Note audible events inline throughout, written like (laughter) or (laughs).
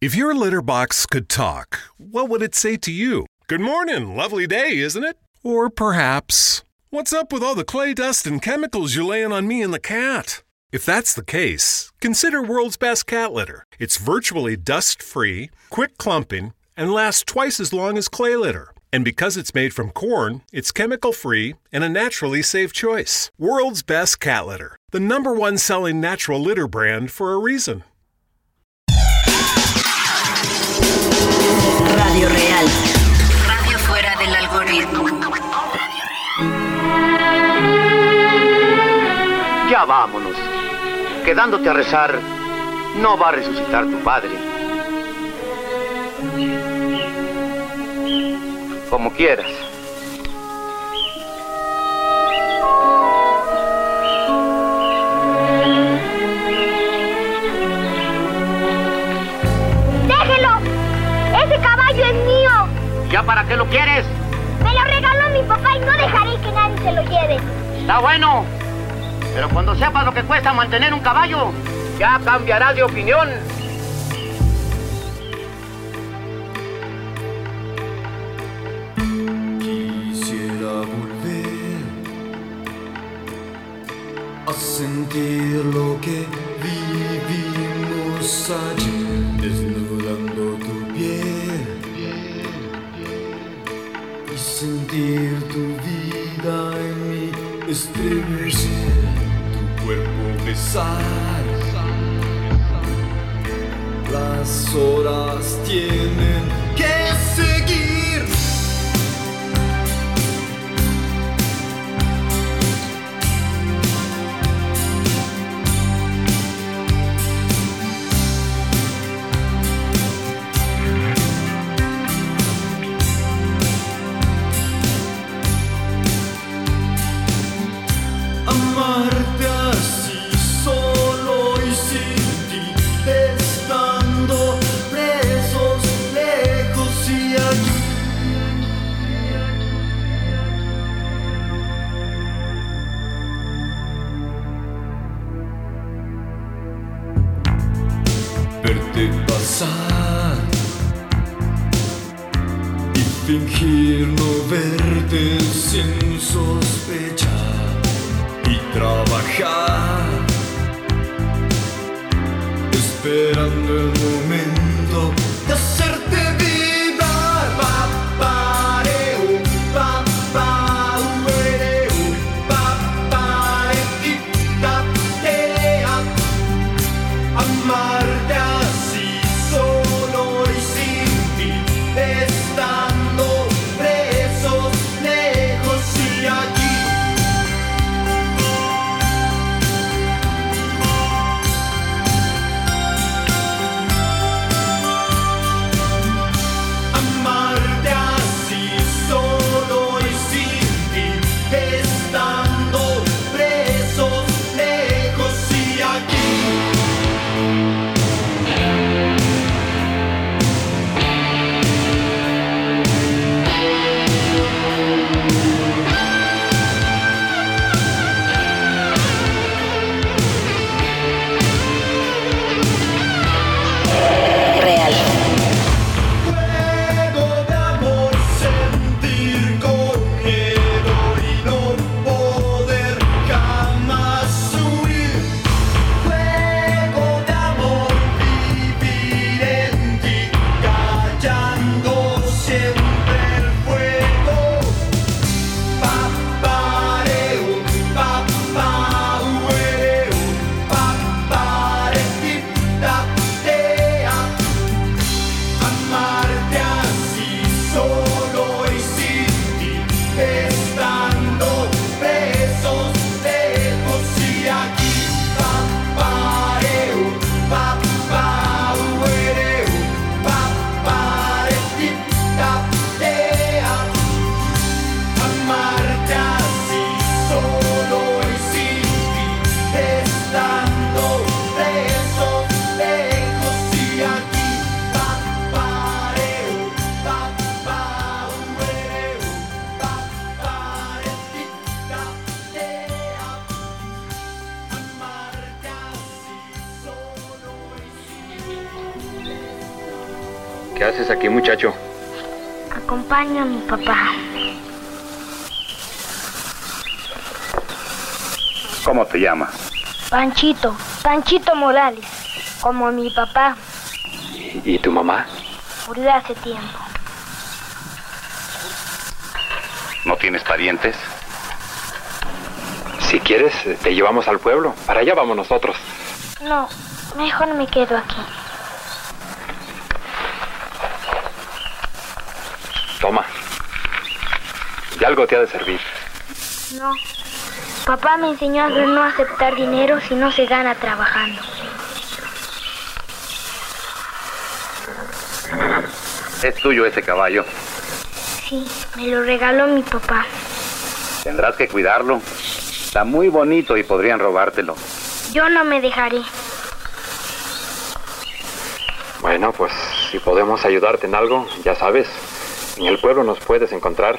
If your litter box could talk, what would it say to you? Good morning, lovely day, isn't it? Or perhaps, What's up with all the clay dust and chemicals you're laying on me and the cat? If that's the case, consider World's Best Cat Litter. It's virtually dust free, quick clumping, and lasts twice as long as clay litter. And because it's made from corn, it's chemical free and a naturally safe choice. World's Best Cat Litter, the number one selling natural litter brand for a reason. Radio Real. Radio fuera del algoritmo. Ya vámonos. Quedándote a rezar, no va a resucitar tu padre. Como quieras. Para qué lo quieres? Me lo regaló mi papá y no dejaré que nadie se lo lleve. Está bueno. Pero cuando sepas lo que cuesta mantener un caballo, ya cambiarás de opinión. Quisiera volver a sentir lo que vivimos ayer, sentir tu vida en mí estremecer, tu cuerpo besar. Las horas tienen que a mi papá. ¿Cómo te llamas? Panchito, Panchito Morales, como mi papá, ¿Y tu mamá? murió hace tiempo. ¿No tienes parientes? Si quieres, te llevamos al pueblo. Para allá vamos nosotros. No, mejor me quedo aquí. Toma. De algo te ha de servir. No. Papá me enseñó a no aceptar dinero si no se gana trabajando. Es tuyo ese caballo. Sí, me lo regaló mi papá. Tendrás que cuidarlo. Está muy bonito y podrían robártelo. Yo no me dejaré. Bueno, pues si podemos ayudarte en algo, ya sabes. En el pueblo nos puedes encontrar.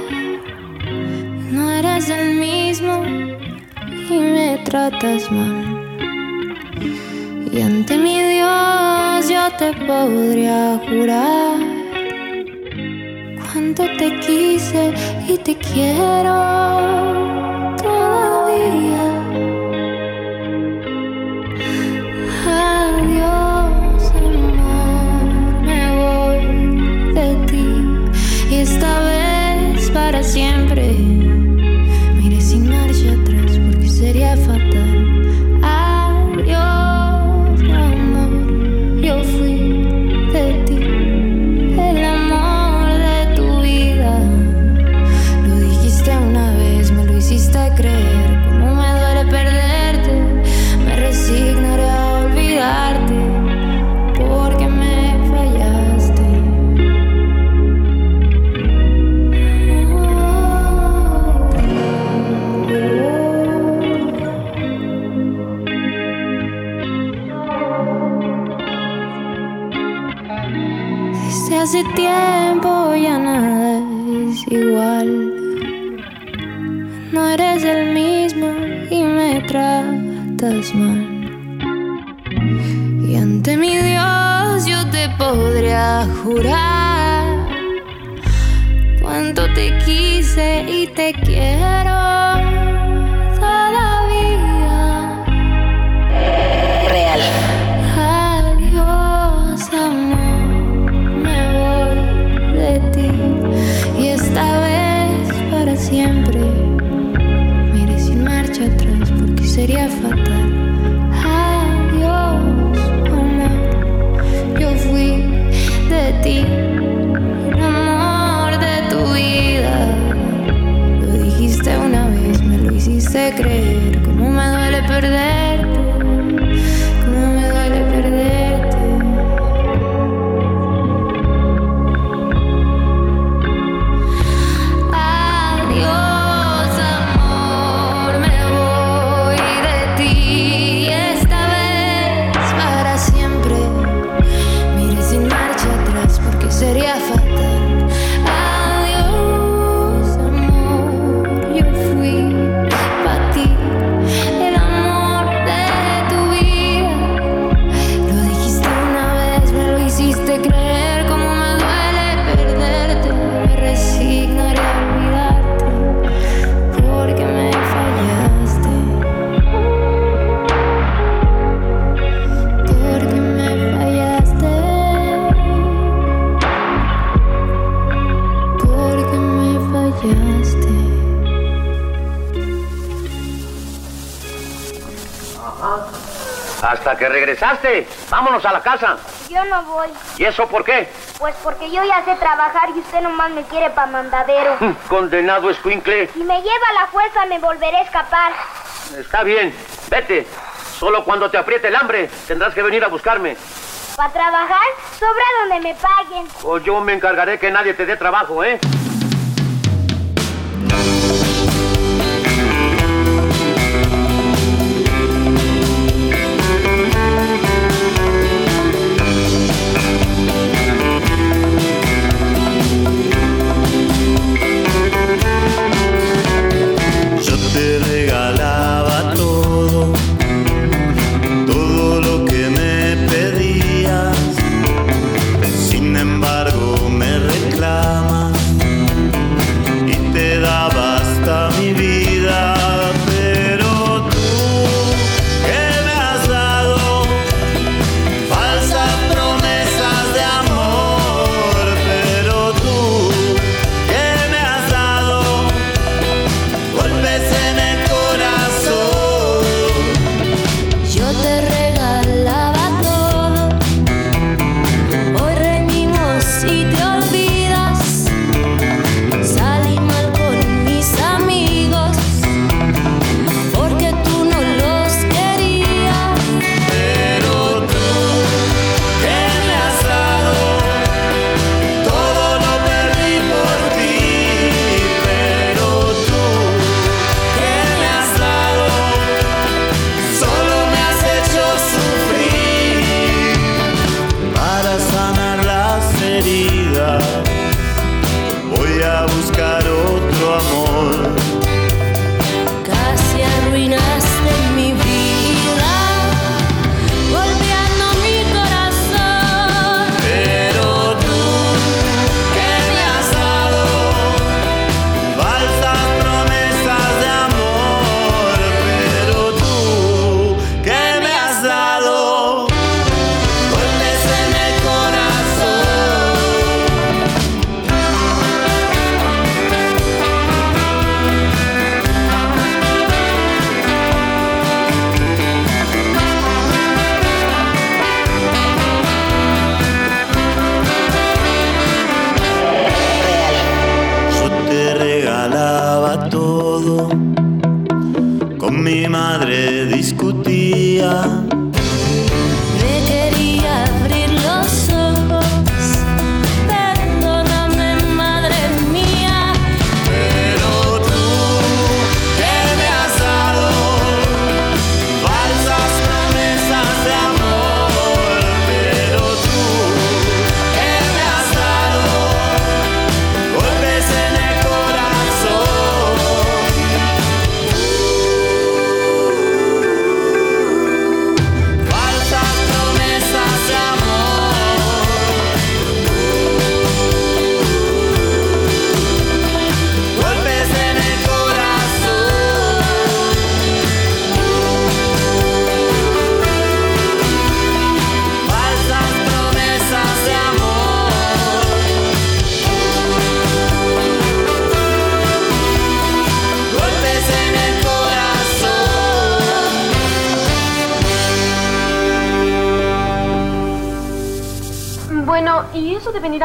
No eres el mismo y me tratas mal. Y ante mi Dios yo te podría jurar cuánto te quise y te quiero regresaste. Vámonos a la casa. Yo no voy, ¿Y eso por qué? pues porque yo ya sé trabajar y usted nomás me quiere pa' mandadero. Mm, Condenado escuincle. Si me lleva a la fuerza me volveré a escapar. Está bien. Vete. Solo cuando te apriete el hambre tendrás que venir a buscarme. Para trabajar, sobra donde me paguen. O yo me encargaré que nadie te dé trabajo, ¿eh?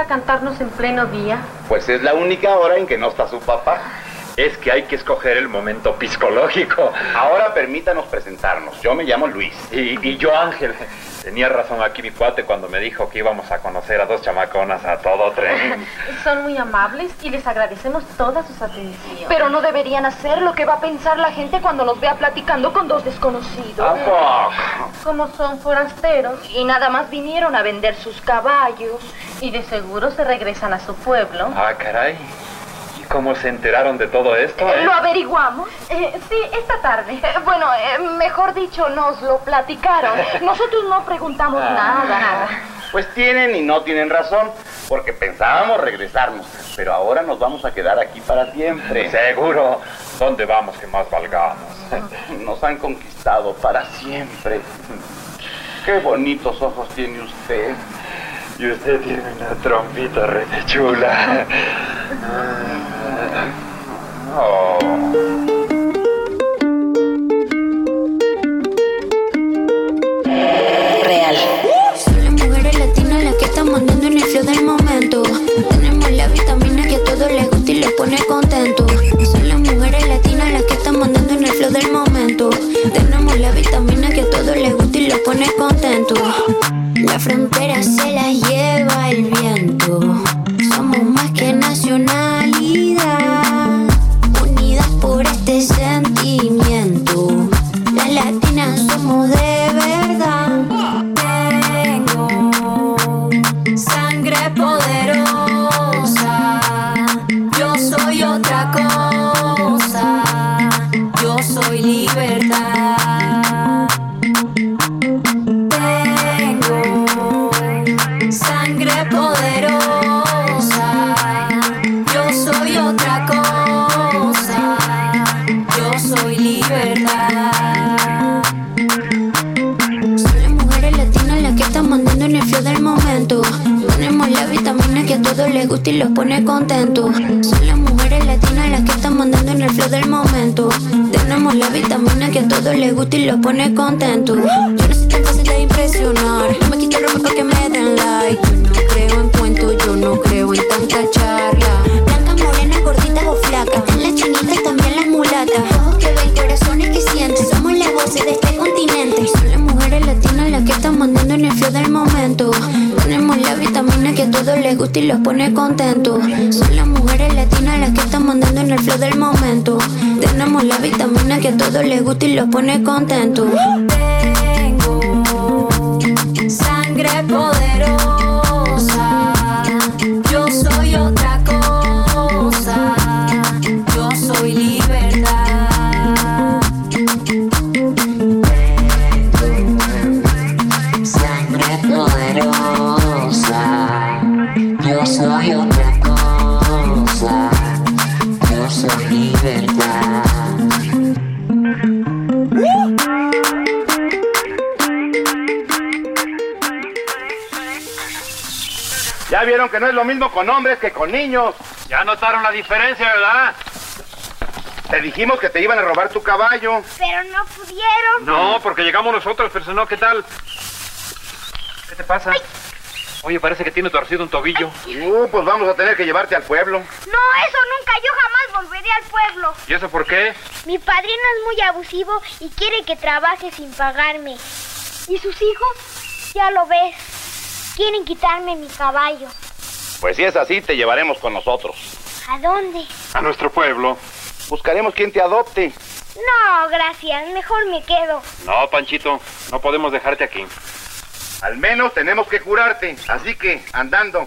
A cantarnos en pleno día? Pues es la única hora en que no está su papá. Es que hay que escoger el momento psicológico. Ahora permítanos presentarnos. Yo me llamo Luis. Y, y yo Ángel. Tenía razón aquí mi cuate cuando me dijo que íbamos a conocer a dos chamaconas a todo tren. (laughs) Son muy amables y les agradecemos todas sus atenciones. Pero no deberían hacer lo que va a pensar la gente cuando nos vea platicando con dos desconocidos. Como son forasteros Y nada más vinieron a vender sus caballos. y de seguro se regresan a su pueblo. Ah, caray. ¿Y cómo se enteraron de todo esto? eh? ¿Lo averiguamos? Eh, sí, esta tarde. Eh, Bueno, eh, mejor dicho, nos lo platicaron. (laughs) Nosotros no preguntamos Ah. nada. Pues tienen y no tienen razón, porque pensábamos regresarnos, pero ahora nos vamos a quedar aquí para siempre. Seguro. ¿Dónde vamos que más valgamos? (laughs) Nos han conquistado para siempre. Qué bonitos ojos tiene usted. Y usted tiene una trompita re chula. (laughs) Oh. Real. Flow del momento. Tenemos la vitamina que a todos les gusta y les pone contento. Son las mujeres latinas las que están mandando en el flow del momento. Tenemos la vitamina que a todos pone contento. La frontera se la lleva el viento. Somos más que nacionalidad, unidas por este sentimiento. Les gusta y los pone contentos. Son las mujeres latinas las que están mandando en el flow del momento. Tenemos la vitamina que a todos les gusta y los pone contentos. Yo no soy tan fácil de impresionar. No me quito ropa para que me den like. Yo no creo en cuentos, yo no creo en tanta charla. Todos les gusta y los pone contentos. Son las mujeres latinas las que están mandando en el flow del momento. Tenemos la vitamina que a todos les gusta y los pone contentos. Tengo sangre poderosa. Que no es lo mismo con hombres que con niños. Ya notaron la diferencia, ¿verdad? Te dijimos que te iban a robar tu caballo. Pero no pudieron. No, porque llegamos nosotros, pero no, ¿qué tal? ¿Qué te pasa? Oye, parece que tiene torcido un tobillo. Uh, pues vamos a tener que llevarte al pueblo. No, eso nunca. Yo jamás volveré al pueblo. ¿Y eso por qué? Mi padrino es muy abusivo y quiere que trabaje sin pagarme. ¿Y sus hijos? Ya lo ves. Quieren quitarme mi caballo. Pues si es así, te llevaremos con nosotros. ¿A dónde? A nuestro pueblo. Buscaremos quien te adopte. No, gracias. Mejor me quedo. No, Panchito, no podemos dejarte aquí. Al menos tenemos que curarte. Así que, andando.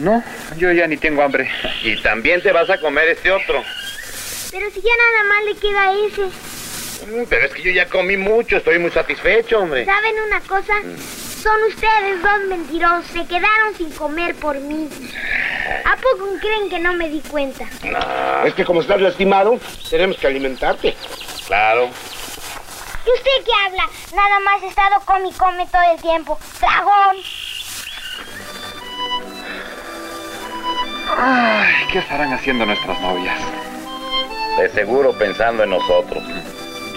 No, yo ya ni tengo hambre. Y también te vas a comer este otro. Pero si ya nada más le queda ese. Mm, Pero es que yo ya comí mucho, estoy muy satisfecho, hombre. ¿Saben una cosa? Son ustedes dos mentirosos. Se quedaron sin comer por mí. ¿A poco creen que no me di cuenta? Es que como estás lastimado, tenemos que alimentarte. Claro. ¿Y usted qué habla? Nada más he estado come y come todo el tiempo. ¡Dragón! Ay, ¿qué estarán haciendo nuestras novias? De seguro pensando en nosotros.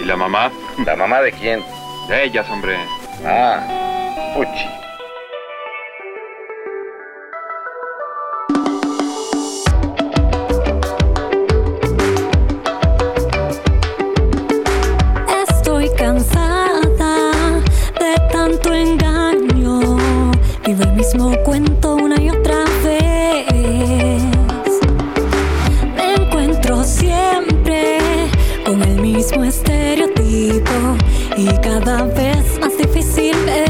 ¿Y la mamá? ¿La mamá de quién? De ellas, hombre. Ah, puchi. Estoy cansada de tanto engaño. Vivo el mismo cuento una y otra mismo estereotipo. Y cada vez más difícil es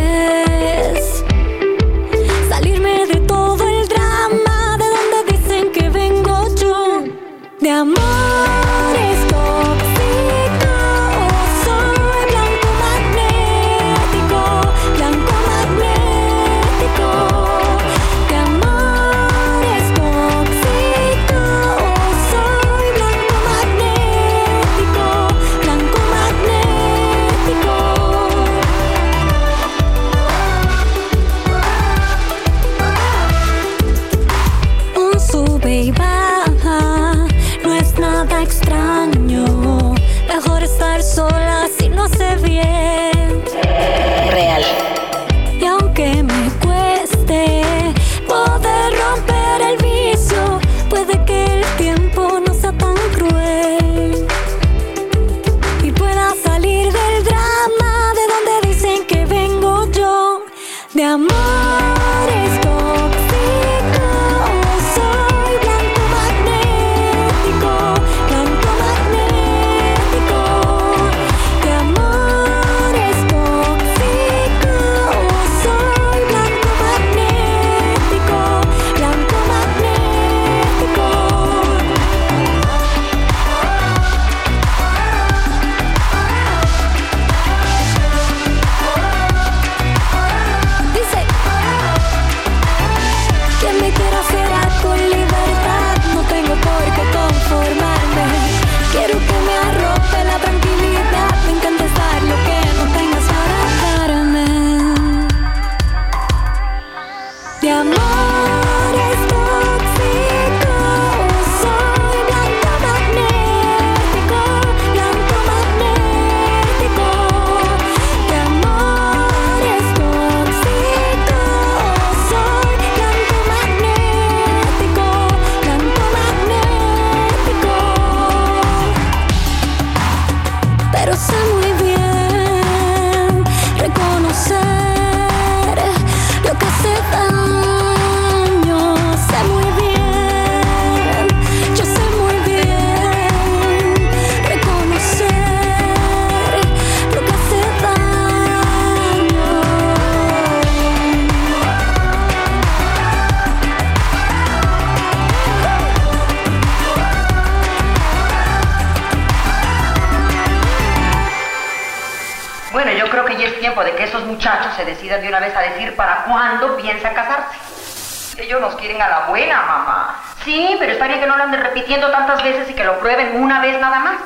veces y que lo prueben una vez nada más.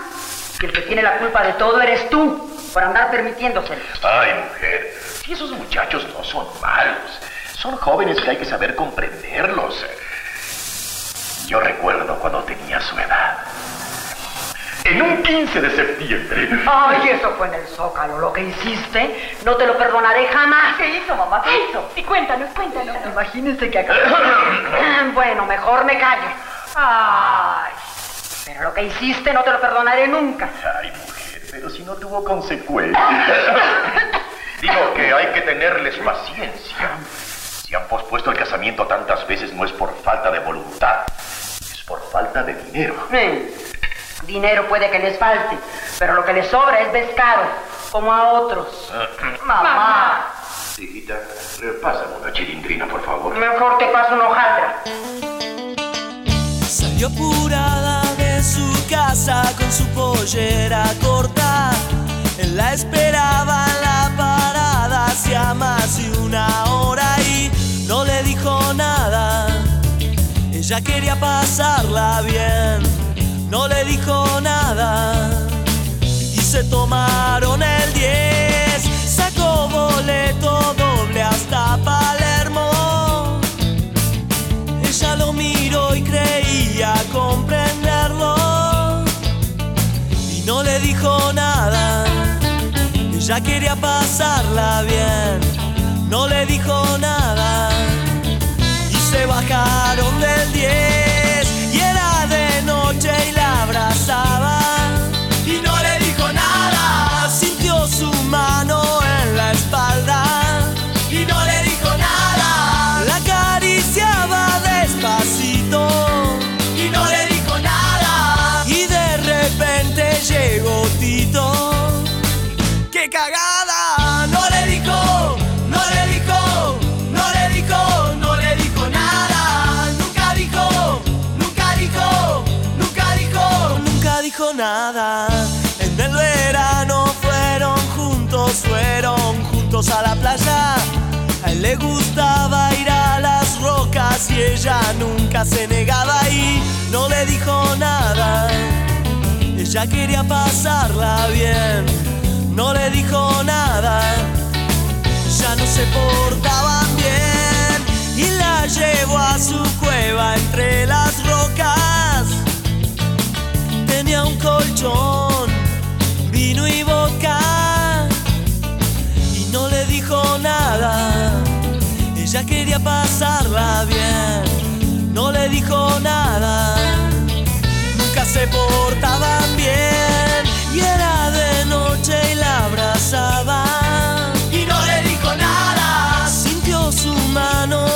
Y el que tiene la culpa de todo eres tú, por andar permitiéndoselo. Ay, mujer, si esos muchachos no son malos, son jóvenes que hay que saber comprenderlos. Yo recuerdo cuando tenía su edad. En un 15 de septiembre. Ay, eso fue en el Zócalo. Lo que hiciste, no te lo perdonaré jamás. ¿Qué hizo, mamá? ¿Qué hizo? Y cuéntanos, cuéntanos. Imagínense que acá... (clears throat) bueno, mejor me callo. Ay, pero lo que hiciste no te lo perdonaré nunca. Ay, mujer, pero si no tuvo consecuencias. Digo que hay que tenerles paciencia. Si han pospuesto el casamiento tantas veces no es por falta de voluntad, es por falta de dinero. Dinero puede que les falte, pero lo que les sobra es descaro, como a otros. Mamá. Sí, Chiquita, eh, pásame una chilindrina, por favor. Mejor te paso una hojaldra. Salió apurada su casa con su pollera corta. Él la esperaba en la parada hacía más de una hora y no le dijo nada. Ella quería pasarla bien, no le dijo nada. Y se tomaron el 10, sacó boleto doble hasta Palermo. Ella lo miró y creía Y no le dijo nada. Ella quería pasarla bien. No le dijo nada. Y se bajaron del 10. Y era de noche y la abrazaba. A la playa. A él le gustaba ir a las rocas y ella nunca se negaba y no le dijo nada. Ella quería pasarla bien, no le dijo nada. Ya no se portaban bien y la llevó a su cueva entre las rocas. Tenía un colchón, vino y boca Ella quería pasarla bien, no le dijo nada. Nunca se portaban bien y era de noche y la abrazaba. Y no le dijo nada. Sintió su mano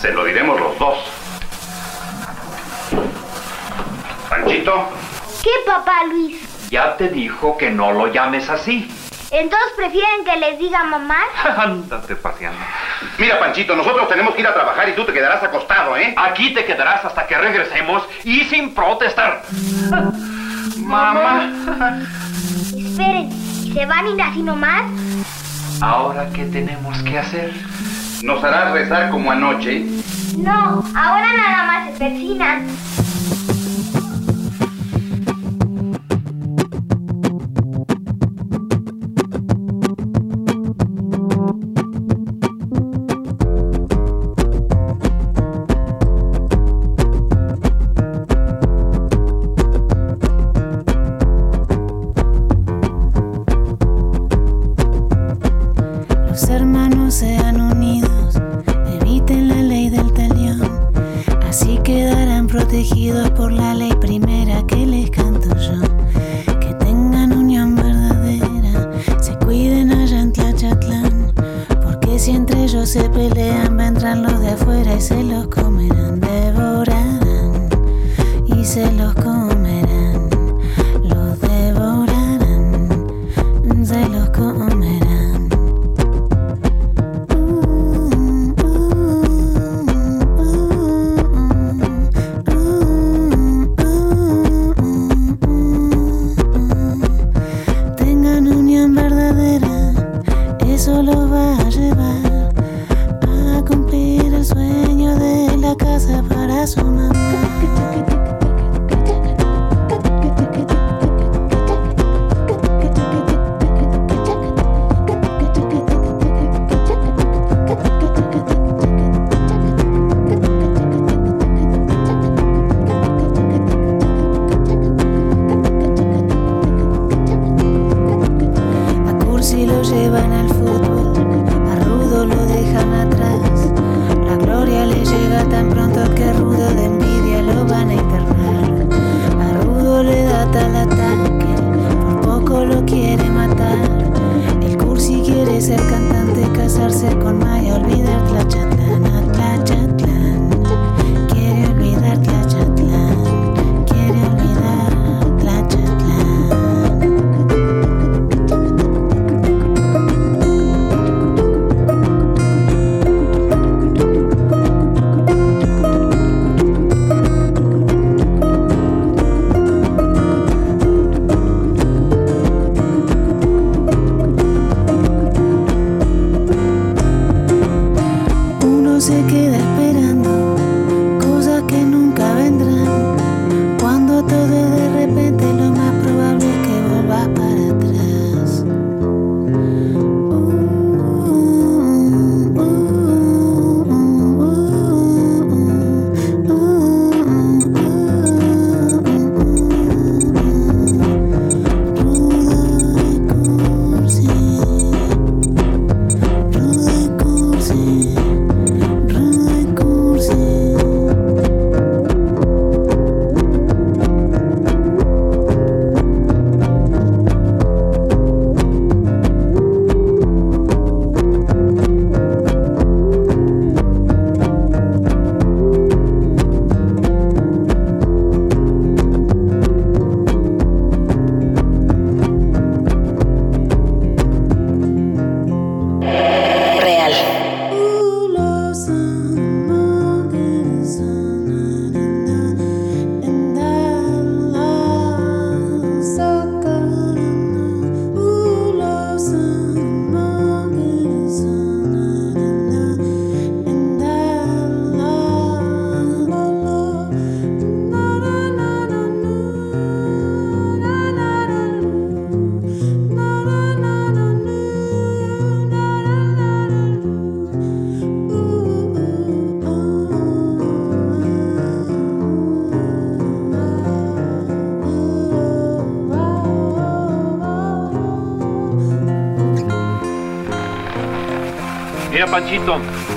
Se lo diremos los dos. Panchito, ¿Qué, papá Luis? Ya te dijo que no lo llames así. Entonces prefieren que les diga mamá. (laughs) Ándate paseando. mira Panchito, nosotros tenemos que ir a trabajar y tú te quedarás acostado, ¿eh? Aquí te quedarás hasta que regresemos y sin protestar. Mamá. Esperen, ¿y se van a ir así nomás? ¿Ahora qué tenemos que hacer? ¿Nos harás rezar como anoche? No, ahora nada más se persinan. Vendrá vendrán los de afuera y se los comerán, devorarán y se los comerán, se queda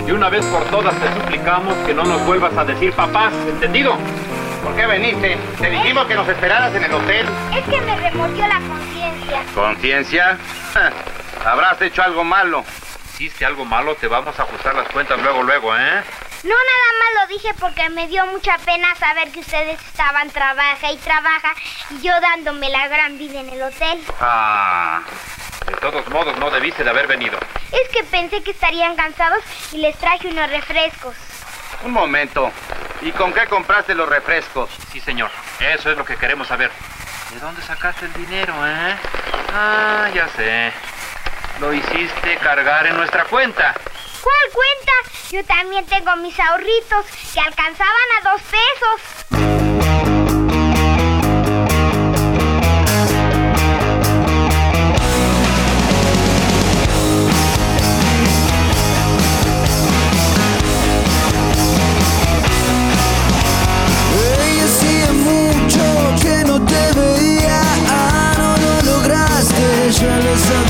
Y una vez por todas te suplicamos que no nos vuelvas a decir papás, ¿entendido? ¿Por qué veniste? Te dijimos que nos esperaras en el hotel. Es que me remordió la conciencia. ¿Conciencia? Habrás hecho algo malo. Hiciste algo malo, te vamos a ajustar las cuentas luego, luego, ¿eh? No, nada más lo dije porque me dio mucha pena saber que ustedes estaban trabaja y trabaja y yo dándome la gran vida en el hotel. Ah, de todos modos no debiste de haber venido. Es que pensé que estarían cansados y les traje unos refrescos. Un momento. ¿Y con qué compraste los refrescos? Sí, señor. Eso es lo que queremos saber. ¿De dónde sacaste el dinero, eh? Ah, ya sé. Lo hiciste cargar en nuestra cuenta. ¿Cuál cuenta? Yo también tengo mis ahorritos que alcanzaban a dos pesos. So.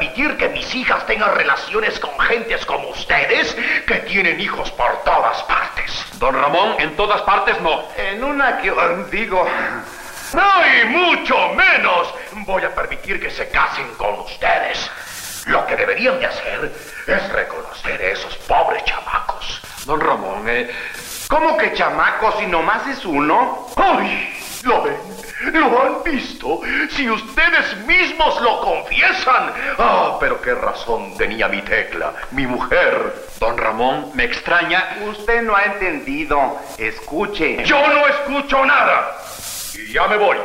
Permitir que mis hijas tengan relaciones con gentes como ustedes que tienen hijos por todas partes. Don Ramón, en todas partes no. En una que digo. No, y mucho menos voy a permitir que se casen con ustedes. Lo que deberían de hacer es reconocer a esos pobres chamacos. Don Ramón, eh. ¿Cómo que chamacos si nomás es uno? ¡Ay! ¿Lo ven? ¿Lo han visto? Si ustedes mismos lo confiesan. Ah, pero qué razón tenía mi tecla, mi mujer. Don Ramón, me extraña. Usted no ha entendido. Escuche. Yo no escucho nada. Y ya me voy.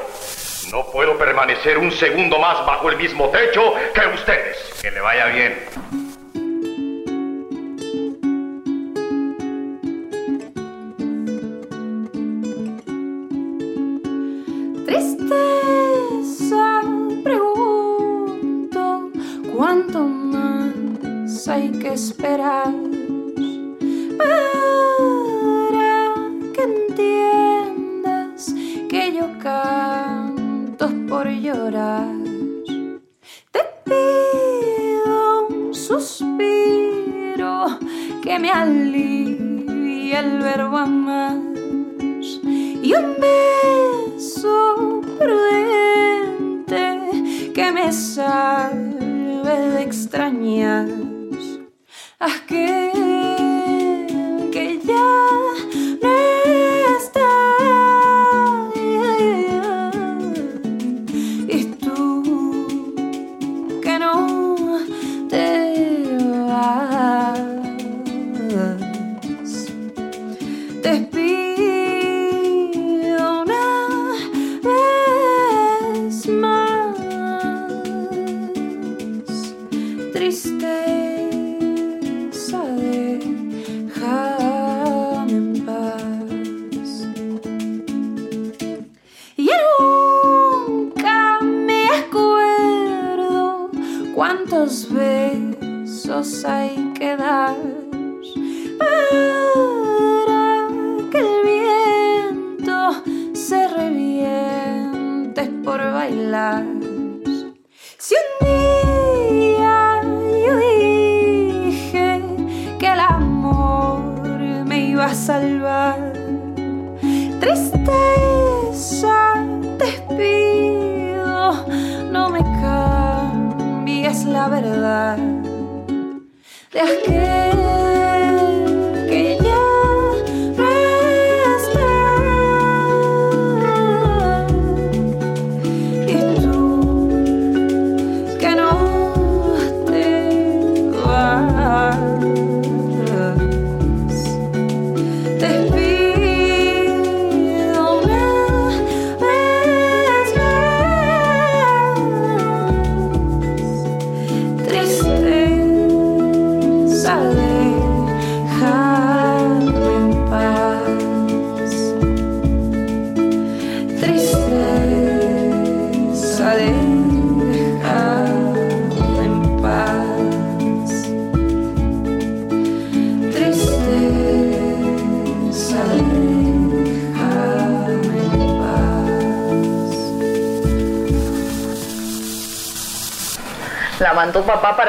No puedo permanecer un segundo más bajo el mismo techo que ustedes. Que le vaya bien. Tristeza, pregunto, ¿cuánto más hay que esperar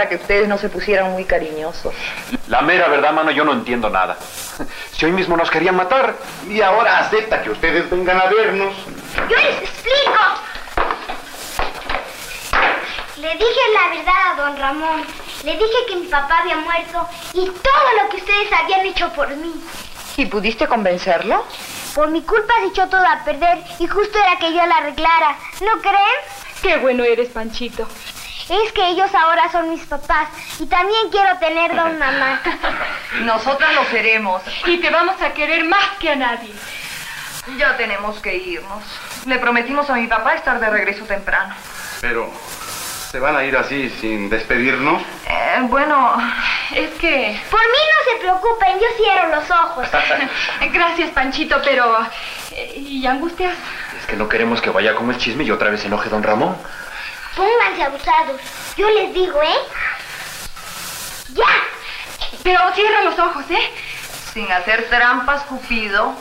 para que ustedes no se pusieran muy cariñosos. La mera verdad, mano, yo no entiendo nada. Si hoy mismo nos querían matar. Y ahora acepta que ustedes vengan a vernos. Yo les explico. Le dije la verdad a don Ramón. Le dije que mi papá había muerto y todo lo que ustedes habían hecho por mí. ¿Y pudiste convencerlo? Por mi culpa se echó todo a perder y justo era que yo la arreglara. ¿No creen? Qué bueno eres, Panchito. Es que ellos ahora son mis papás y también quiero tener don (laughs) mamá. Nosotras lo seremos. Y te vamos a querer más que a nadie. Ya tenemos que irnos. Le prometimos a mi papá estar de regreso temprano. Pero, ¿se van a ir así sin despedirnos? Eh, bueno, es que... Por mí no se preocupen, yo cierro los ojos. (laughs) Gracias, Panchito, pero... eh, ¿Y Angustias? Es que no queremos que vaya como el chisme y otra vez se enoje don Ramón. Pónganse abusados. Yo les digo, ¿eh? ¡Ya! Pero cierra los ojos, ¿eh? Sin hacer trampas, Cupido.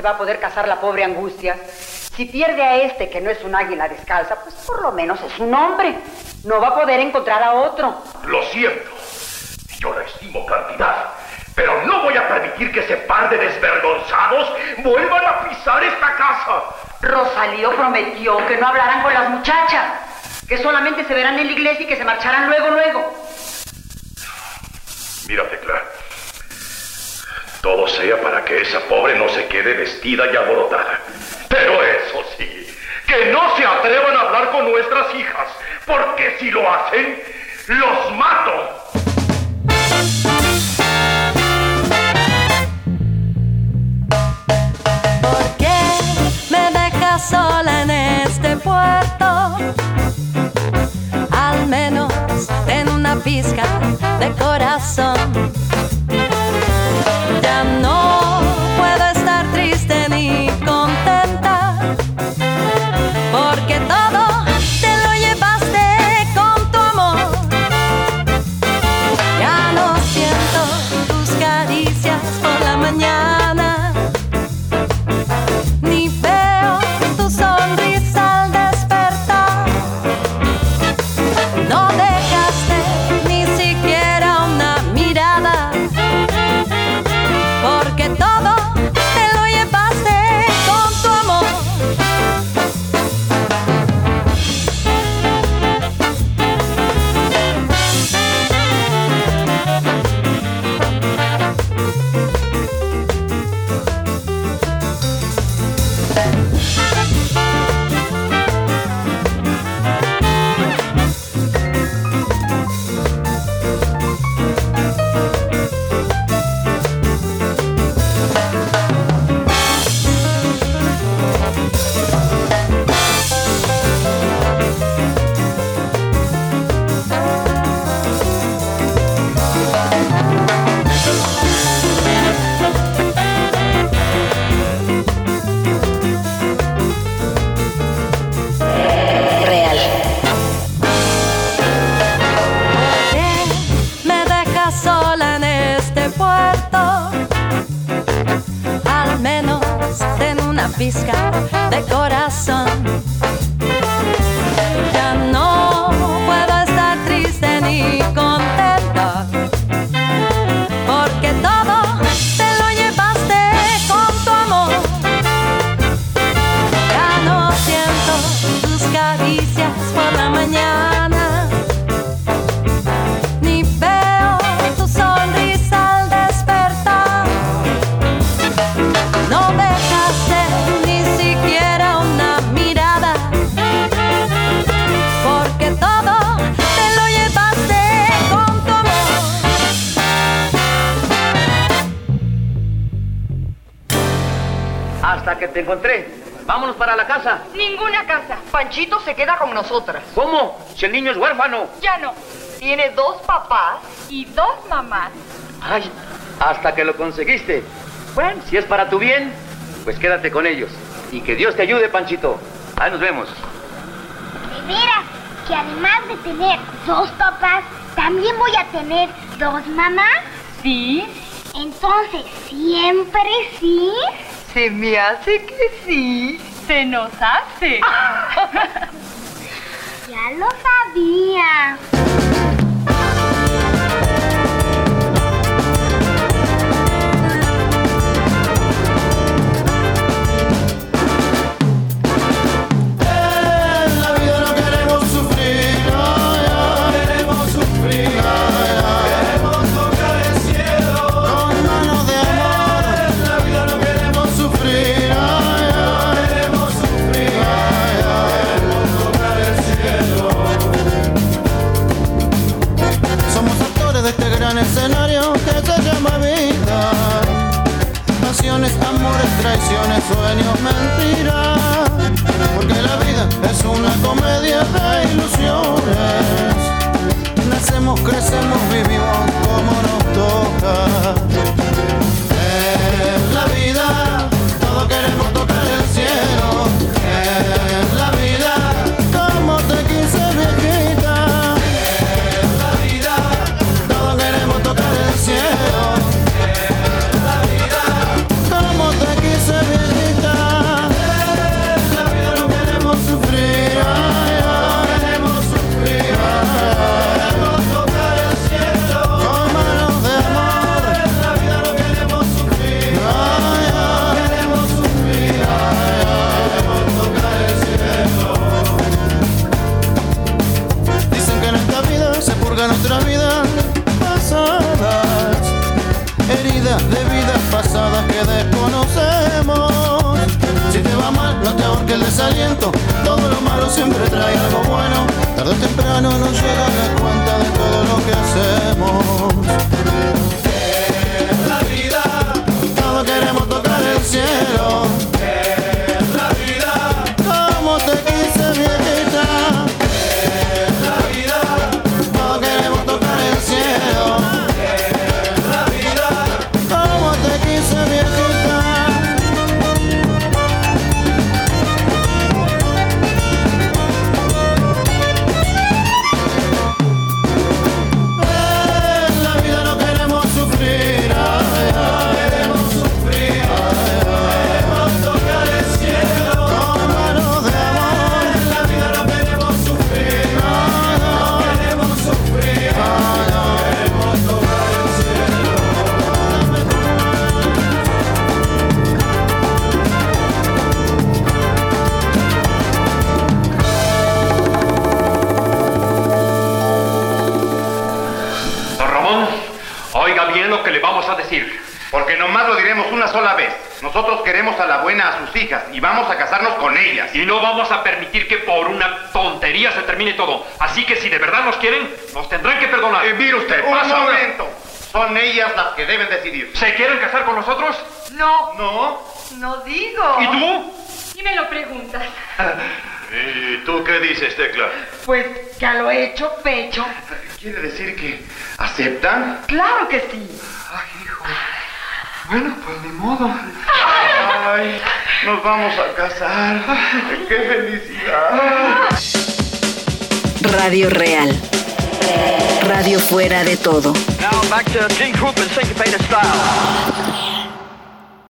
Se va a poder casar la pobre angustia. Si pierde a este que no es un águila descalza, pues por lo menos es un hombre. No va a poder encontrar a otro. Lo siento. Yo la estimo cantidad. Pero no voy a permitir que ese par de desvergonzados vuelvan a pisar esta casa. Rosalío prometió que no hablaran con las muchachas, que solamente se verán en la iglesia y que se marcharán luego, luego. Mira, Tecla. Todo sea para que esa pobre no se quede vestida y alborotada. Pero eso sí, que no se atrevan a hablar con nuestras hijas, porque si lo hacen, los mato. ¿Por qué me dejas sola en este puerto? Al menos ten una pizca de corazón. Ya no ten Panchito se queda con nosotras. ¿Cómo? Si el niño es huérfano. Ya no. Tiene dos papás y dos mamás. Ay, hasta que lo conseguiste. Bueno, si es para tu bien, pues quédate con ellos. Y que Dios te ayude, Panchito. Ahí nos vemos. De veras, que además de tener dos papás, también voy a tener dos mamás. ¿Sí? Entonces, ¿siempre sí? Se me hace que sí. Se nos hace. (laughs) Ya lo sabía. Así que si de verdad nos quieren, nos tendrán que perdonar. Eh, mire usted, un pasa momento. Son ellas las que deben decidir. ¿Se quieren casar con nosotros? No. ¿No? No digo. ¿Y tú? Y me lo preguntas. (laughs) ¿Y tú qué dices, Tecla? Pues que a lo hecho pecho. ¿Quiere decir que aceptan? Claro que sí. Ay, hijo. Bueno, pues ni modo. (laughs) Ay, nos vamos a casar. ¡Qué felicidad! Radio Real. Radio fuera de todo. Now back to G Group and syncopated style.